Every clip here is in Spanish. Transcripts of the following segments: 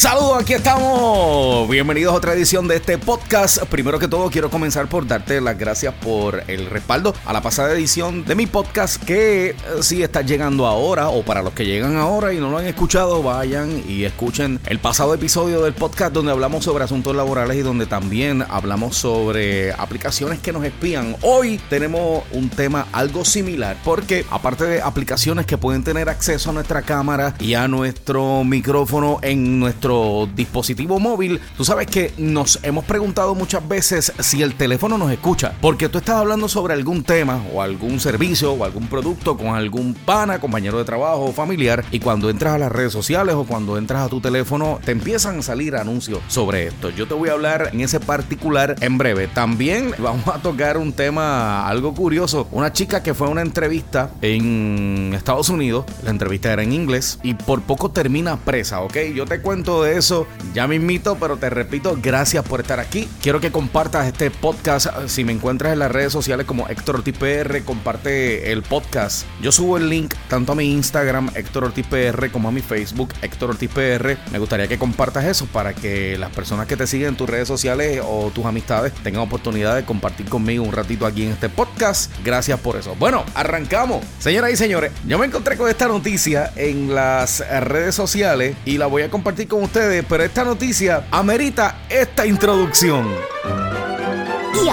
Saludos, aquí estamos. Bienvenidos a otra edición de este podcast. Primero que todo, quiero comenzar por darte las gracias por el respaldo a la pasada edición de mi podcast que eh, si está llegando ahora o para los que llegan ahora y no lo han escuchado, vayan y escuchen el pasado episodio del podcast donde hablamos sobre asuntos laborales y donde también hablamos sobre aplicaciones que nos espían. Hoy tenemos un tema algo similar porque aparte de aplicaciones que pueden tener acceso a nuestra cámara y a nuestro micrófono en nuestro dispositivo móvil, tú sabes que nos hemos preguntado muchas veces si el teléfono nos escucha, porque tú estás hablando sobre algún tema o algún servicio o algún producto con algún pana, compañero de trabajo o familiar, y cuando entras a las redes sociales o cuando entras a tu teléfono, te empiezan a salir anuncios sobre esto. Yo te voy a hablar en ese particular en breve. También vamos a tocar un tema algo curioso. Una chica que fue a una entrevista en Estados Unidos, la entrevista era en inglés, y por poco termina presa, ¿ok? Yo te cuento de eso ya me invito, pero te repito, gracias por estar aquí. Quiero que compartas este podcast. Si me encuentras en las redes sociales como Héctor Ortiz PR, comparte el podcast. Yo subo el link tanto a mi Instagram, Héctor Ortiz PR, como a mi Facebook, Héctor Ortiz PR. Me gustaría que compartas eso para que las personas que te siguen en tus redes sociales o tus amistades tengan oportunidad de compartir conmigo un ratito aquí en este podcast. Gracias por eso. Bueno, arrancamos. Señoras y señores, yo me encontré con esta noticia en las redes sociales y la voy a compartir con ustedes, pero esta noticia amerita esta introducción.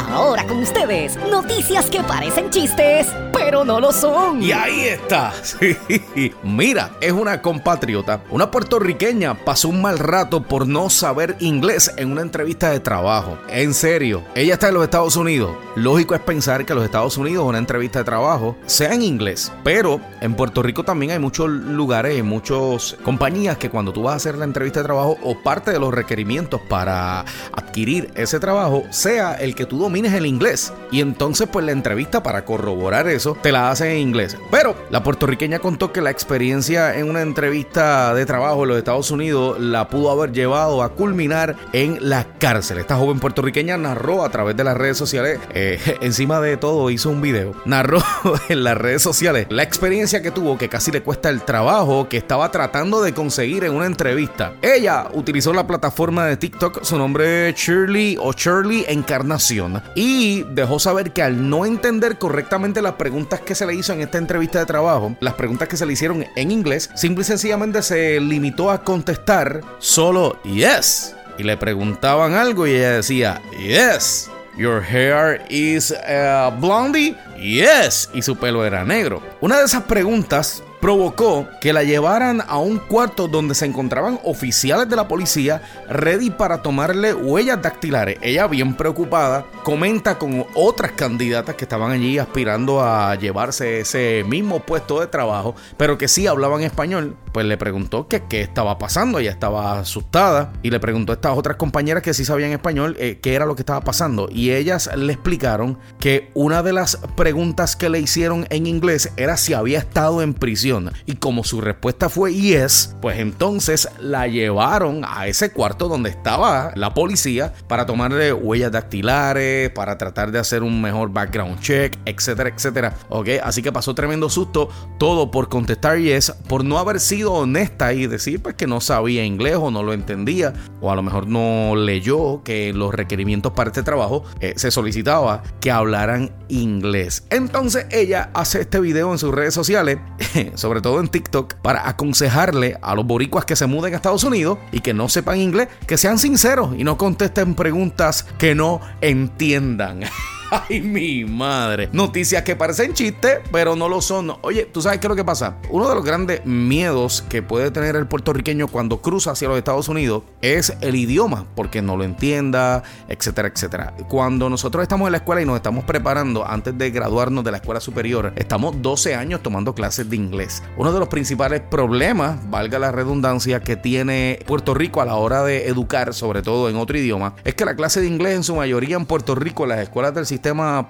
Ahora con ustedes, noticias que parecen chistes, pero no lo son. Y ahí está. Mira, es una compatriota, una puertorriqueña, pasó un mal rato por no saber inglés en una entrevista de trabajo. En serio, ella está en los Estados Unidos. Lógico es pensar que los Estados Unidos una entrevista de trabajo sea en inglés, pero en Puerto Rico también hay muchos lugares muchas compañías que cuando tú vas a hacer la entrevista de trabajo o parte de los requerimientos para adquirir ese trabajo sea el que tú domines el inglés. Y entonces pues la entrevista para corroborar eso te la hacen en inglés. Pero la puertorriqueña contó que la experiencia en una entrevista de trabajo en los Estados Unidos la pudo haber llevado a culminar en la cárcel. Esta joven puertorriqueña narró a través de las redes sociales, eh, encima de todo hizo un video, narró en las redes sociales la experiencia que tuvo que casi le cuesta el trabajo que estaba tratando de conseguir en una entrevista. Ella utilizó la plataforma de TikTok, su nombre es Shirley o Shirley Encarnación y dejó saber que al no entender correctamente las preguntas que se le hizo en esta entrevista de trabajo, las preguntas que se le hicieron en inglés, simple y sencillamente se limitó a contestar solo yes. Y le preguntaban algo y ella decía yes. Your hair is uh, blondie? Yes. Y su pelo era negro. Una de esas preguntas provocó que la llevaran a un cuarto donde se encontraban oficiales de la policía ready para tomarle huellas dactilares. Ella bien preocupada comenta con otras candidatas que estaban allí aspirando a llevarse ese mismo puesto de trabajo, pero que sí hablaban español, pues le preguntó que qué estaba pasando. Ella estaba asustada y le preguntó a estas otras compañeras que sí sabían español eh, qué era lo que estaba pasando y ellas le explicaron que una de las preguntas que le hicieron en inglés era si había estado en prisión y como su respuesta fue yes, pues entonces la llevaron a ese cuarto donde estaba la policía para tomarle huellas dactilares, para tratar de hacer un mejor background check, etcétera, etcétera. Ok, así que pasó tremendo susto, todo por contestar yes, por no haber sido honesta y decir pues que no sabía inglés o no lo entendía, o a lo mejor no leyó que los requerimientos para este trabajo eh, se solicitaba que hablaran inglés. Entonces ella hace este video en sus redes sociales sobre todo en TikTok, para aconsejarle a los boricuas que se muden a Estados Unidos y que no sepan inglés, que sean sinceros y no contesten preguntas que no entiendan. Ay, mi madre. Noticias que parecen chistes, pero no lo son. Oye, ¿tú sabes qué es lo que pasa? Uno de los grandes miedos que puede tener el puertorriqueño cuando cruza hacia los Estados Unidos es el idioma, porque no lo entienda, etcétera, etcétera. Cuando nosotros estamos en la escuela y nos estamos preparando antes de graduarnos de la escuela superior, estamos 12 años tomando clases de inglés. Uno de los principales problemas, valga la redundancia, que tiene Puerto Rico a la hora de educar, sobre todo en otro idioma, es que la clase de inglés en su mayoría en Puerto Rico, en las escuelas del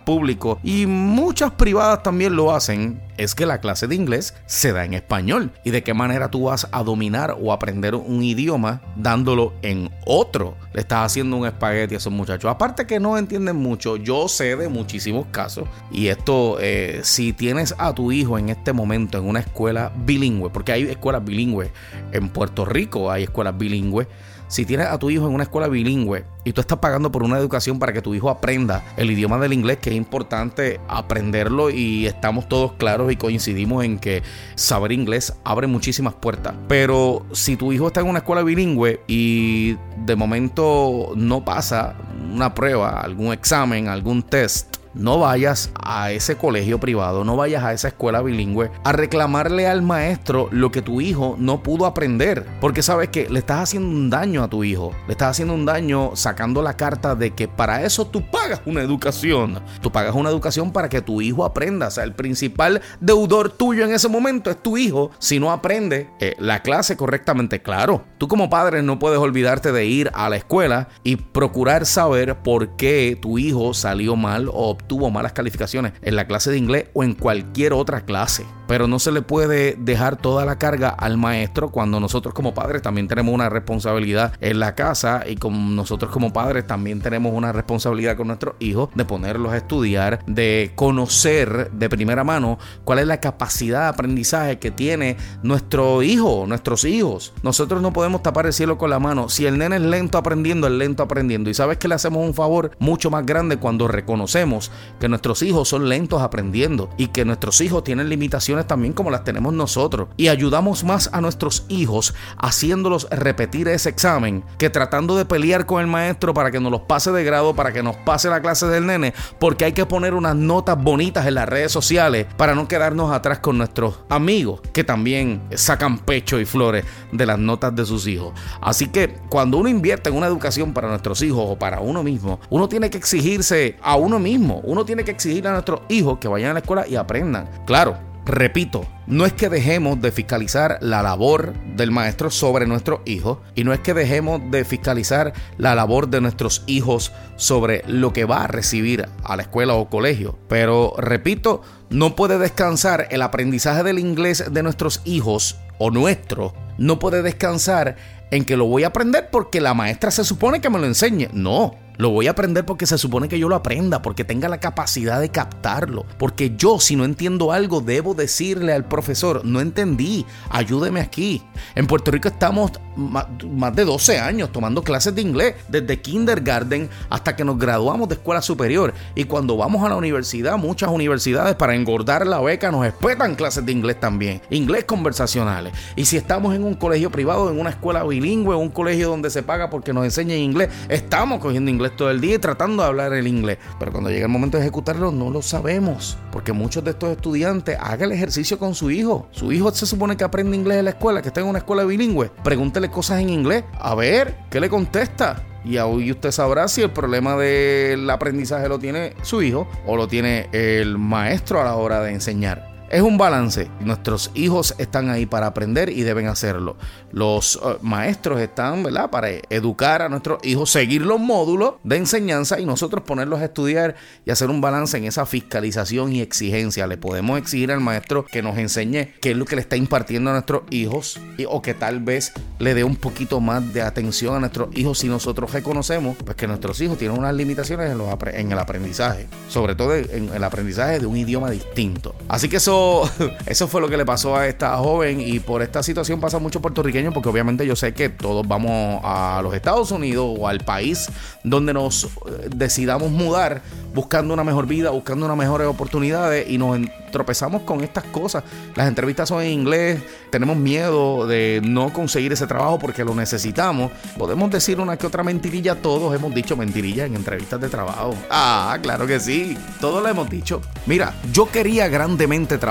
público y muchas privadas también lo hacen, es que la clase de inglés se da en español. ¿Y de qué manera tú vas a dominar o aprender un idioma dándolo en otro? Le estás haciendo un espagueti a esos muchachos. Aparte que no entienden mucho, yo sé de muchísimos casos. Y esto, eh, si tienes a tu hijo en este momento en una escuela bilingüe, porque hay escuelas bilingües en Puerto Rico, hay escuelas bilingües si tienes a tu hijo en una escuela bilingüe y tú estás pagando por una educación para que tu hijo aprenda el idioma del inglés, que es importante aprenderlo y estamos todos claros y coincidimos en que saber inglés abre muchísimas puertas. Pero si tu hijo está en una escuela bilingüe y de momento no pasa una prueba, algún examen, algún test, no vayas a ese colegio privado, no vayas a esa escuela bilingüe a reclamarle al maestro lo que tu hijo no pudo aprender. Porque sabes que le estás haciendo un daño a tu hijo. Le estás haciendo un daño sacando la carta de que para eso tú pagas una educación. Tú pagas una educación para que tu hijo aprenda. O sea, el principal deudor tuyo en ese momento es tu hijo. Si no aprende eh, la clase correctamente, claro. Tú como padre no puedes olvidarte de ir a la escuela y procurar saber por qué tu hijo salió mal o tuvo malas calificaciones en la clase de inglés o en cualquier otra clase. Pero no se le puede dejar toda la carga al maestro cuando nosotros como padres también tenemos una responsabilidad en la casa y como nosotros como padres también tenemos una responsabilidad con nuestros hijos de ponerlos a estudiar, de conocer de primera mano cuál es la capacidad de aprendizaje que tiene nuestro hijo, nuestros hijos. Nosotros no podemos tapar el cielo con la mano. Si el nene es lento aprendiendo, es lento aprendiendo. Y sabes que le hacemos un favor mucho más grande cuando reconocemos que nuestros hijos son lentos aprendiendo y que nuestros hijos tienen limitaciones también como las tenemos nosotros. Y ayudamos más a nuestros hijos haciéndolos repetir ese examen que tratando de pelear con el maestro para que nos los pase de grado, para que nos pase la clase del nene, porque hay que poner unas notas bonitas en las redes sociales para no quedarnos atrás con nuestros amigos que también sacan pecho y flores de las notas de sus hijos. Así que cuando uno invierte en una educación para nuestros hijos o para uno mismo, uno tiene que exigirse a uno mismo uno tiene que exigir a nuestros hijos que vayan a la escuela y aprendan. Claro, repito, no es que dejemos de fiscalizar la labor del maestro sobre nuestros hijos y no es que dejemos de fiscalizar la labor de nuestros hijos sobre lo que va a recibir a la escuela o colegio. Pero repito, no puede descansar el aprendizaje del inglés de nuestros hijos o nuestro, no puede descansar en que lo voy a aprender porque la maestra se supone que me lo enseñe. No, lo voy a aprender porque se supone que yo lo aprenda, porque tenga la capacidad de captarlo. Porque yo, si no entiendo algo, debo decirle al profesor, no entendí, ayúdeme aquí. En Puerto Rico estamos más de 12 años tomando clases de inglés, desde kindergarten hasta que nos graduamos de escuela superior. Y cuando vamos a la universidad, muchas universidades para engordar la beca nos espetan clases de inglés también, inglés conversacionales. Y si estamos en un colegio privado, en una escuela bilingüe, un colegio donde se paga porque nos enseñan inglés, estamos cogiendo inglés todo el día y tratando de hablar el inglés. Pero cuando llega el momento de ejecutarlo, no lo sabemos. Porque muchos de estos estudiantes hagan el ejercicio con su hijo. Su hijo se supone que aprende inglés en la escuela, que está en una escuela bilingüe. Pregúntele cosas en inglés. A ver, ¿qué le contesta? Y ahí usted sabrá si el problema del aprendizaje lo tiene su hijo o lo tiene el maestro a la hora de enseñar. Es un balance. Nuestros hijos están ahí para aprender y deben hacerlo. Los eh, maestros están, ¿verdad? Para educar a nuestros hijos, seguir los módulos de enseñanza y nosotros ponerlos a estudiar y hacer un balance en esa fiscalización y exigencia. Le podemos exigir al maestro que nos enseñe qué es lo que le está impartiendo a nuestros hijos o que tal vez le dé un poquito más de atención a nuestros hijos si nosotros reconocemos pues, que nuestros hijos tienen unas limitaciones en, el aprendizaje, sobre todo en el aprendizaje de un idioma distinto. Así que eso fue lo que le pasó a esta joven y por esta situación pasa mucho puertorriqueño porque obviamente yo sé que todos vamos a los Estados Unidos o al país donde nos eh, decidamos mudar buscando una mejor vida, buscando unas mejores oportunidades y nos tropezamos con estas cosas. Las entrevistas son en inglés, tenemos miedo de no conseguir ese trabajo porque lo necesitamos. Podemos decir una que otra mentirilla, todos hemos dicho mentirilla en entrevistas de trabajo. Ah, claro que sí, todos lo hemos dicho. Mira, yo quería grandemente trabajar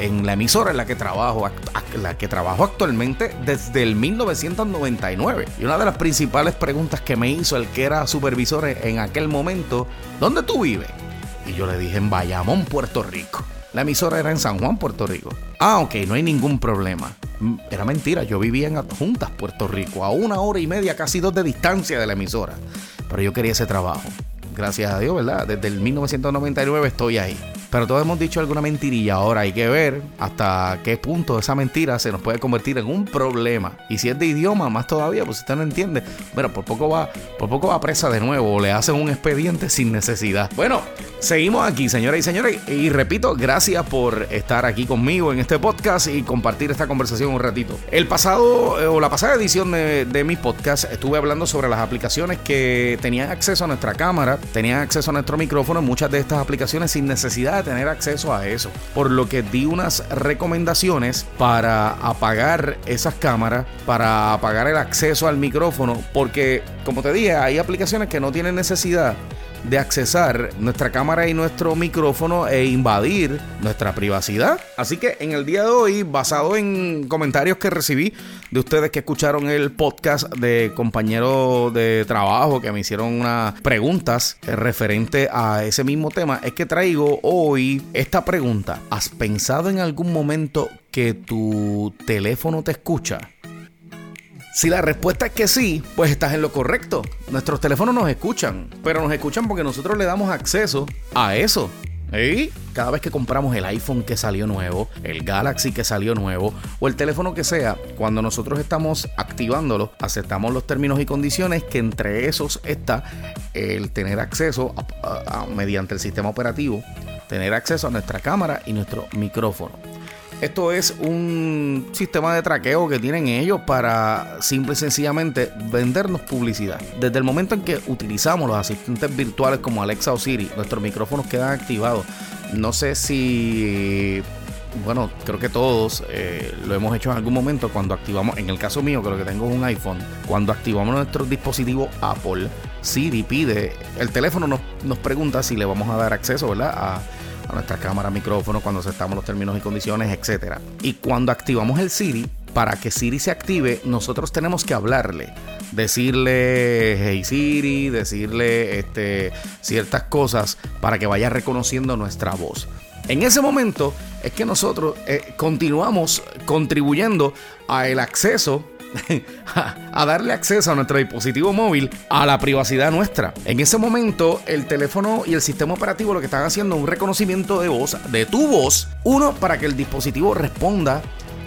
en la emisora en la que trabajo, la que trabajo actualmente desde el 1999. Y una de las principales preguntas que me hizo el que era supervisor en aquel momento, ¿dónde tú vives? Y yo le dije en Bayamón, Puerto Rico. La emisora era en San Juan, Puerto Rico. Ah, ok, no hay ningún problema. Era mentira, yo vivía en Adjuntas, Puerto Rico, a una hora y media, casi dos de distancia de la emisora. Pero yo quería ese trabajo. gracias a Dios, ¿verdad? Desde el 1999 estoy ahí. Pero todos hemos dicho alguna mentirilla. Ahora hay que ver hasta qué punto esa mentira se nos puede convertir en un problema. Y si es de idioma, más todavía, pues usted no entiende, bueno, por poco va, por poco va presa de nuevo o le hacen un expediente sin necesidad. Bueno, seguimos aquí, señoras y señores. Y repito, gracias por estar aquí conmigo en este podcast y compartir esta conversación un ratito. El pasado eh, o la pasada edición de, de mi podcast estuve hablando sobre las aplicaciones que tenían acceso a nuestra cámara, tenían acceso a nuestro micrófono, muchas de estas aplicaciones sin necesidad tener acceso a eso. Por lo que di unas recomendaciones para apagar esas cámaras, para apagar el acceso al micrófono, porque como te dije, hay aplicaciones que no tienen necesidad de accesar nuestra cámara y nuestro micrófono e invadir nuestra privacidad. Así que en el día de hoy, basado en comentarios que recibí de ustedes que escucharon el podcast de compañeros de trabajo que me hicieron unas preguntas referente a ese mismo tema, es que traigo hoy esta pregunta. ¿Has pensado en algún momento que tu teléfono te escucha? Si la respuesta es que sí, pues estás en lo correcto. Nuestros teléfonos nos escuchan, pero nos escuchan porque nosotros le damos acceso a eso. Y cada vez que compramos el iPhone que salió nuevo, el Galaxy que salió nuevo o el teléfono que sea, cuando nosotros estamos activándolo, aceptamos los términos y condiciones que entre esos está el tener acceso mediante el sistema operativo, tener acceso a nuestra cámara y nuestro micrófono. Esto es un sistema de traqueo que tienen ellos para simple y sencillamente vendernos publicidad. Desde el momento en que utilizamos los asistentes virtuales como Alexa o Siri, nuestros micrófonos quedan activados. No sé si bueno, creo que todos eh, lo hemos hecho en algún momento cuando activamos, en el caso mío, creo que tengo un iPhone, cuando activamos nuestro dispositivo Apple, Siri pide, el teléfono nos, nos pregunta si le vamos a dar acceso, ¿verdad? A, nuestra cámara, micrófono, cuando aceptamos los términos y condiciones, etc. Y cuando activamos el Siri, para que Siri se active, nosotros tenemos que hablarle. Decirle hey Siri, decirle este, ciertas cosas para que vaya reconociendo nuestra voz. En ese momento es que nosotros eh, continuamos contribuyendo a el acceso a darle acceso a nuestro dispositivo móvil a la privacidad nuestra. En ese momento, el teléfono y el sistema operativo lo que están haciendo es un reconocimiento de voz, de tu voz, uno para que el dispositivo responda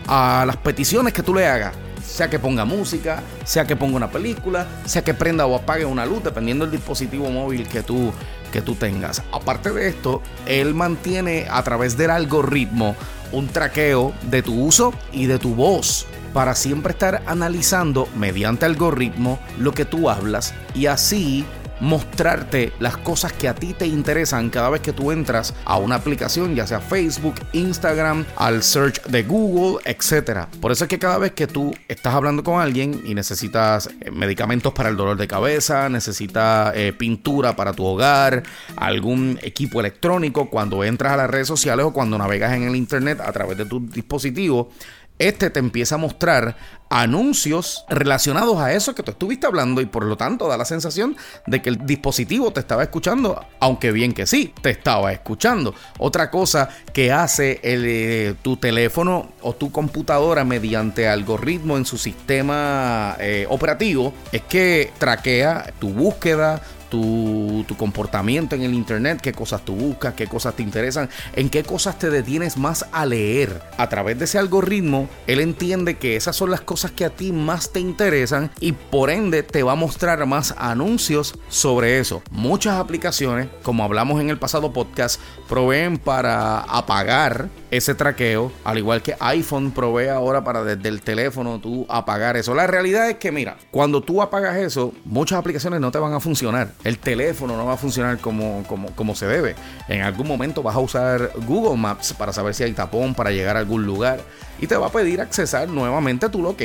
a las peticiones que tú le hagas. Sea que ponga música, sea que ponga una película, sea que prenda o apague una luz, dependiendo del dispositivo móvil que tú, que tú tengas. Aparte de esto, él mantiene a través del algoritmo un traqueo de tu uso y de tu voz para siempre estar analizando mediante algoritmo lo que tú hablas y así mostrarte las cosas que a ti te interesan cada vez que tú entras a una aplicación, ya sea Facebook, Instagram, al search de Google, etc. Por eso es que cada vez que tú estás hablando con alguien y necesitas eh, medicamentos para el dolor de cabeza, necesitas eh, pintura para tu hogar, algún equipo electrónico, cuando entras a las redes sociales o cuando navegas en el internet a través de tu dispositivo, este te empieza a mostrar anuncios relacionados a eso que tú estuviste hablando y por lo tanto da la sensación de que el dispositivo te estaba escuchando, aunque bien que sí, te estaba escuchando. Otra cosa que hace el, eh, tu teléfono o tu computadora mediante algoritmo en su sistema eh, operativo es que traquea tu búsqueda, tu, comportamiento en el internet, qué cosas tú buscas, qué cosas te interesan, en qué cosas te detienes más a leer. A través de ese algoritmo, él entiende que esas son las cosas que a ti más te interesan y por ende te va a mostrar más anuncios sobre eso. Muchas aplicaciones, como hablamos en el pasado podcast, proveen para apagar ese traqueo, al igual que iPhone provee ahora para desde el teléfono tú apagar eso. La realidad es que, mira, cuando tú apagas eso, muchas aplicaciones no te van a funcionar. El teléfono no va a funcionar como, como, como se debe. En algún momento vas a usar Google Maps para saber si hay tapón para llegar a algún lugar. Y te va a pedir accesar nuevamente a tu location.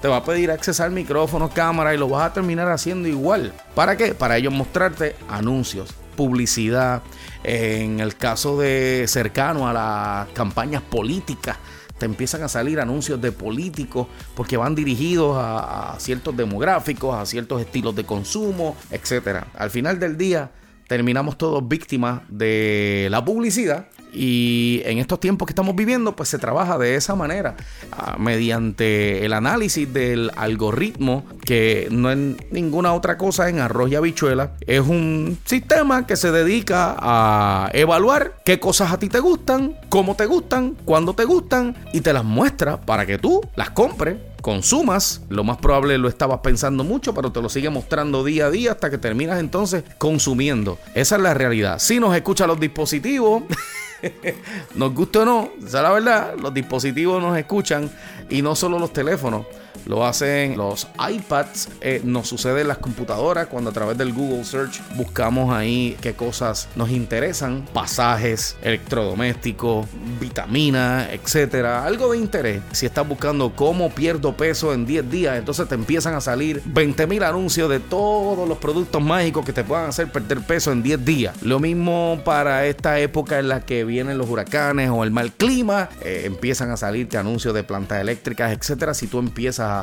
Te va a pedir accesar micrófonos, cámara y lo vas a terminar haciendo igual. ¿Para qué? Para ellos mostrarte anuncios, publicidad en el caso de cercano a las campañas políticas, te empiezan a salir anuncios de políticos porque van dirigidos a, ciertos demográficos, a ciertos estilos de consumo, etc. Al final del día terminamos todos víctimas de la publicidad Y en estos tiempos que estamos viviendo, pues se trabaja de esa manera, ah, mediante el análisis del algoritmo, que no es ninguna otra cosa en arroz y habichuela. Es un sistema que se dedica a evaluar qué cosas a ti te gustan, cómo te gustan, cuándo te gustan y te las muestra para que tú las compres consumas, lo más probable lo estabas pensando mucho, pero te lo sigue mostrando día a día hasta que terminas entonces consumiendo. Esa es la realidad. Si nos escuchan los dispositivos, nos gusta o no, esa es la verdad, los dispositivos nos escuchan y no solo los teléfonos. Lo hacen los iPads, eh, nos sucede en las computadoras cuando a través del Google Search buscamos ahí qué cosas nos interesan, pasajes, electrodomésticos, vitaminas, etcétera, algo de interés. Si estás buscando cómo pierdo peso en 10 días, entonces te empiezan a salir 20 mil anuncios de todos los productos mágicos que te puedan hacer perder peso en 10 días. Lo mismo para esta época en la que vienen los huracanes o el mal clima, eh, empiezan a salirte anuncios de plantas eléctricas, etcétera. Si tú empiezas a,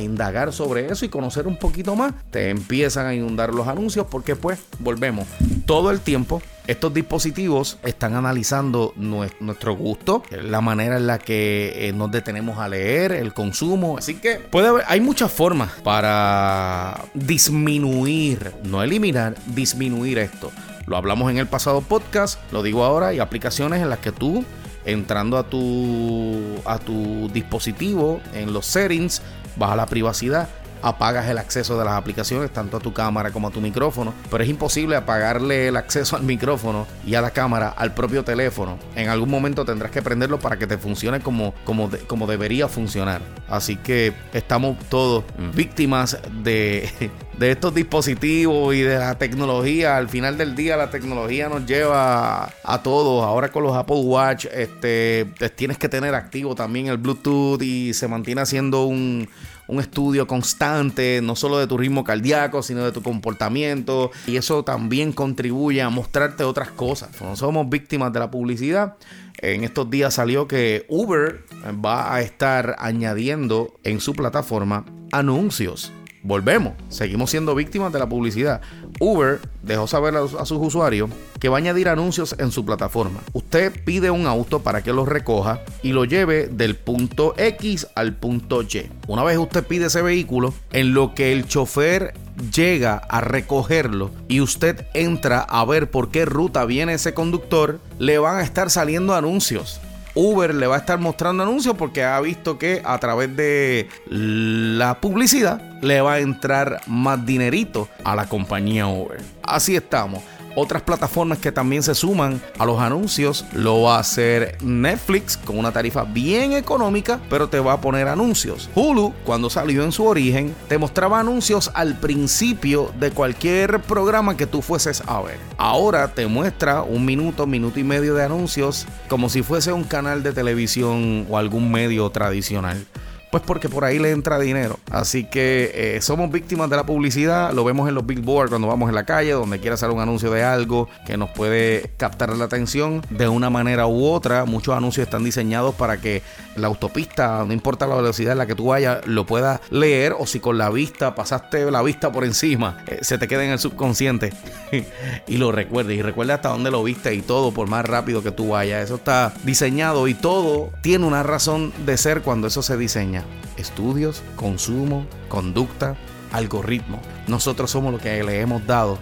indagar sobre eso y conocer un poquito más, te empiezan a inundar los anuncios porque pues volvemos todo el tiempo estos dispositivos están analizando nuestro gusto, la manera en la que eh, nos detenemos a leer, el consumo. Así que puede haber, hay muchas formas para disminuir, no eliminar, disminuir esto. Lo hablamos en el pasado podcast, lo digo ahora, hay aplicaciones en las que tú entrando a tu, a tu dispositivo en los settings, baja la privacidad, apagas el acceso de las aplicaciones, tanto a tu cámara como a tu micrófono, pero es imposible apagarle el acceso al micrófono y a la cámara al propio teléfono. En algún momento tendrás que prenderlo para que te funcione como, como, como debería funcionar. Así que estamos todos víctimas de, de estos dispositivos y de la tecnología. Al final del día la tecnología nos lleva a, todos. Ahora con los Apple Watch este, tienes que tener activo también el Bluetooth y se mantiene haciendo un, un estudio constante, no solo de tu ritmo cardíaco, sino de tu comportamiento. Y eso también contribuye a mostrarte otras cosas. No somos víctimas de la publicidad. En estos días salió que Uber va a estar añadiendo en su plataforma anuncios volvemos, seguimos siendo víctimas de la publicidad. Uber dejó saber a, sus usuarios que va a añadir anuncios en su plataforma. Usted pide un auto para que lo recoja y lo lleve del punto X al punto Y. Una vez usted pide ese vehículo, en lo que el chofer llega a recogerlo y usted entra a ver por qué ruta viene ese conductor, le van a estar saliendo anuncios. Uber le va a estar mostrando anuncios porque ha visto que a través de la publicidad le va a entrar más dinerito a la compañía Uber. Así estamos. Otras plataformas que también se suman a los anuncios lo va a hacer Netflix con una tarifa bien económica, pero te va a poner anuncios. Hulu, cuando salió en su origen, te mostraba anuncios al principio de cualquier programa que tú fueses a ver. Ahora te muestra un minuto, minuto y medio de anuncios como si fuese un canal de televisión o algún medio tradicional. Pues porque por ahí le entra dinero. Así que eh, somos víctimas de la publicidad. Lo vemos en los billboards cuando vamos en la calle, donde quiera hacer un anuncio de algo que nos puede captar la atención de una manera u otra. Muchos anuncios están diseñados para que la autopista, no importa la velocidad en la que tú vayas, lo puedas leer o si con la vista pasaste la vista por encima, eh, se te queda en el subconsciente y lo recuerdes. Y recuerda hasta dónde lo viste y todo por más rápido que tú vayas. Eso está diseñado y todo tiene una razón de ser cuando eso se diseña estudios, consumo, conducta, algoritmo. Nosotros somos los que le hemos dado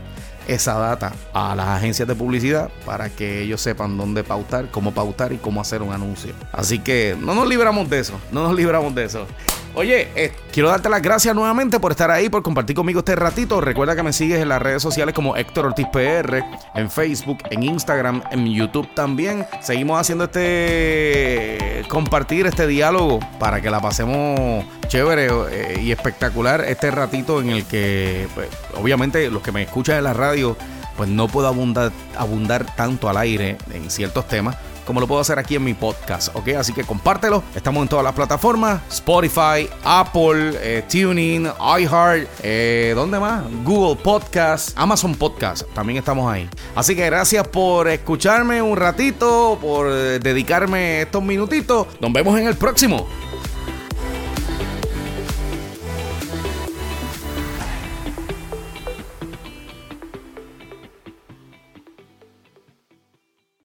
esa data a las agencias de publicidad para que ellos sepan dónde pautar, cómo pautar y cómo hacer un anuncio. Así que no nos libramos de eso, no nos libramos de eso. Oye, eh, quiero darte las gracias nuevamente por estar ahí, por compartir conmigo este ratito. Recuerda que me sigues en las redes sociales como Héctor Ortiz PR, en Facebook, en Instagram, en YouTube también. Seguimos haciendo este compartir este diálogo para que la pasemos chévere eh, y espectacular este ratito en el que, pues, obviamente, los que me escuchan en la radio, pues no puedo abundar, abundar tanto al aire en ciertos temas como lo puedo hacer aquí en mi podcast, ¿ok? Así que compártelo. Estamos en todas las plataformas: Spotify, Apple, eh, Tuning, iHeart, eh, ¿dónde más? Google Podcast, Amazon Podcast. También estamos ahí. Así que gracias por escucharme un ratito, por dedicarme estos minutitos. Nos vemos en el próximo.